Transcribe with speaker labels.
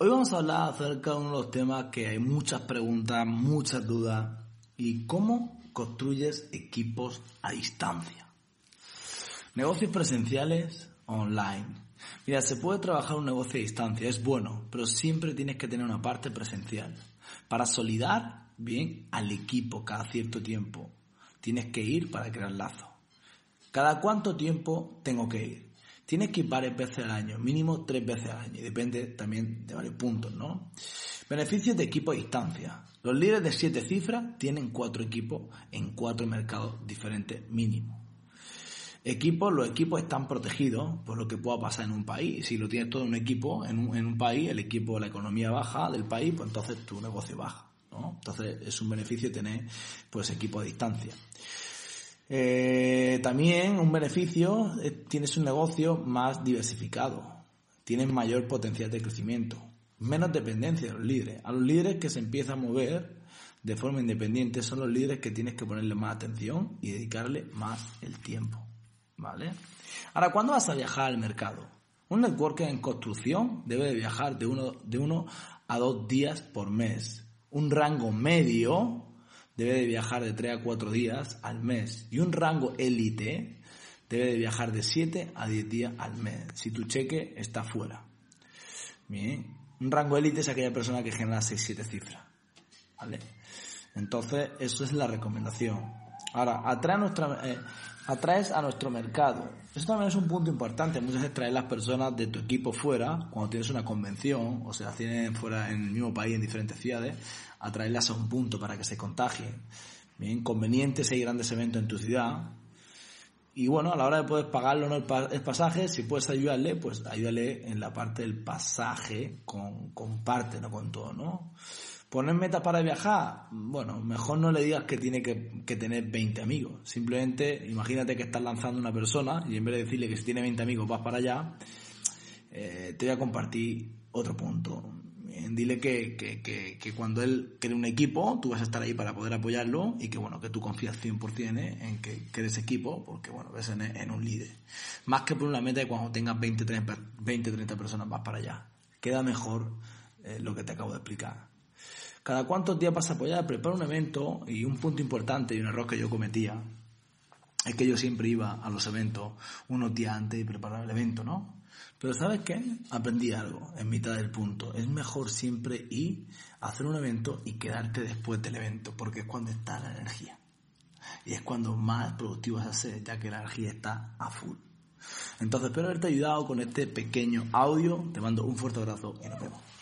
Speaker 1: Hoy vamos a hablar acerca de uno de los temas que hay muchas preguntas, muchas dudas, y cómo construyes equipos a distancia. Negocios presenciales online. Mira, se puede trabajar un negocio a distancia, es bueno, pero siempre tienes que tener una parte presencial. Para solidar bien al equipo cada cierto tiempo, tienes que ir para crear lazos. ¿Cada cuánto tiempo tengo que ir? Tienes que ir varias veces al año, mínimo tres veces al año, y depende también de varios puntos, ¿no? Beneficios de equipo a distancia. Los líderes de siete cifras tienen cuatro equipos en cuatro mercados diferentes mínimo. Equipos, los equipos están protegidos por lo que pueda pasar en un país. Si lo tienes todo en un equipo, en un, en un país, el equipo, la economía baja del país, pues entonces tu negocio baja, ¿no? Entonces es un beneficio tener, pues, equipo a distancia. Eh, también un beneficio, eh, tienes un negocio más diversificado, tienes mayor potencial de crecimiento, menos dependencia de los líderes. A los líderes que se empiezan a mover de forma independiente son los líderes que tienes que ponerle más atención y dedicarle más el tiempo. ¿Vale? Ahora, ¿cuándo vas a viajar al mercado? Un networker en construcción debe de viajar de uno, de uno a dos días por mes. Un rango medio debe de viajar de 3 a 4 días al mes y un rango élite debe de viajar de 7 a 10 días al mes si tu cheque está fuera. Bien, un rango élite es aquella persona que genera 6-7 cifras. ¿Vale? Entonces, eso es la recomendación. Ahora, atrae nuestra, eh, atraes a nuestro mercado. Eso también es un punto importante. Muchas veces traer las personas de tu equipo fuera, cuando tienes una convención, o sea, tienen fuera en el mismo país, en diferentes ciudades, atraerlas a un punto para que se contagien. Bien, conveniente si grandes eventos en tu ciudad. Y bueno, a la hora de poder pagarlo no el, pasaje, si puedes ayudarle, pues ayúdale en la parte del pasaje, con, con parte, no con todo, ¿no? Poner metas para viajar, bueno, mejor no le digas que tiene que, tener 20 amigos. Simplemente imagínate que estás lanzando una persona y en vez de decirle que si tiene 20 amigos vas para allá, eh, te voy a compartir otro punto. Dile que, que, que, cuando él cree un equipo, tú vas a estar ahí para poder apoyarlo y que bueno, que tú confías 100% en que crees equipo, porque bueno, ves en, en, un líder. Más que por una meta de cuando tengas 20, 30, 20, 30 personas vas para allá. Queda mejor eh, lo que te acabo de explicar. Cada cuántos días vas a apoyar, prepara un evento y un punto importante y un error que yo cometía es que yo siempre iba a los eventos unos días antes y preparar el evento, ¿no? Pero ¿sabes qué? Aprendí algo en mitad del punto. Es mejor siempre ir a hacer un evento y quedarte después del evento, porque es cuando está la energía. Y es cuando más productivo vas a ser, ya que la energía está a full. Entonces espero haberte ayudado con este pequeño audio. Te mando un fuerte abrazo y nos vemos.